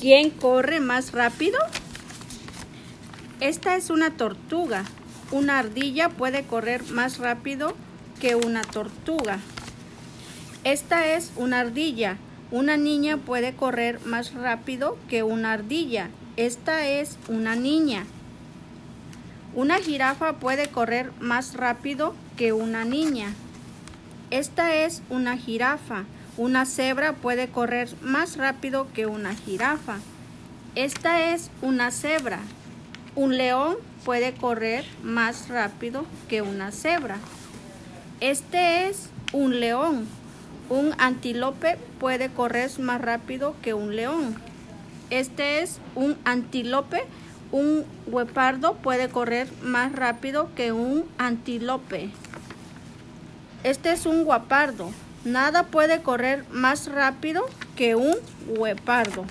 ¿Quién corre más rápido? Esta es una tortuga. Una ardilla puede correr más rápido que una tortuga. Esta es una ardilla. Una niña puede correr más rápido que una ardilla. Esta es una niña. Una jirafa puede correr más rápido que una niña. Esta es una jirafa. Una cebra puede correr más rápido que una jirafa. Esta es una cebra. Un león puede correr más rápido que una cebra. Este es un león. Un antílope puede correr más rápido que un león. Este es un antílope. Un guepardo puede correr más rápido que un antílope. Este es un guapardo. Nada puede correr más rápido que un guepardo.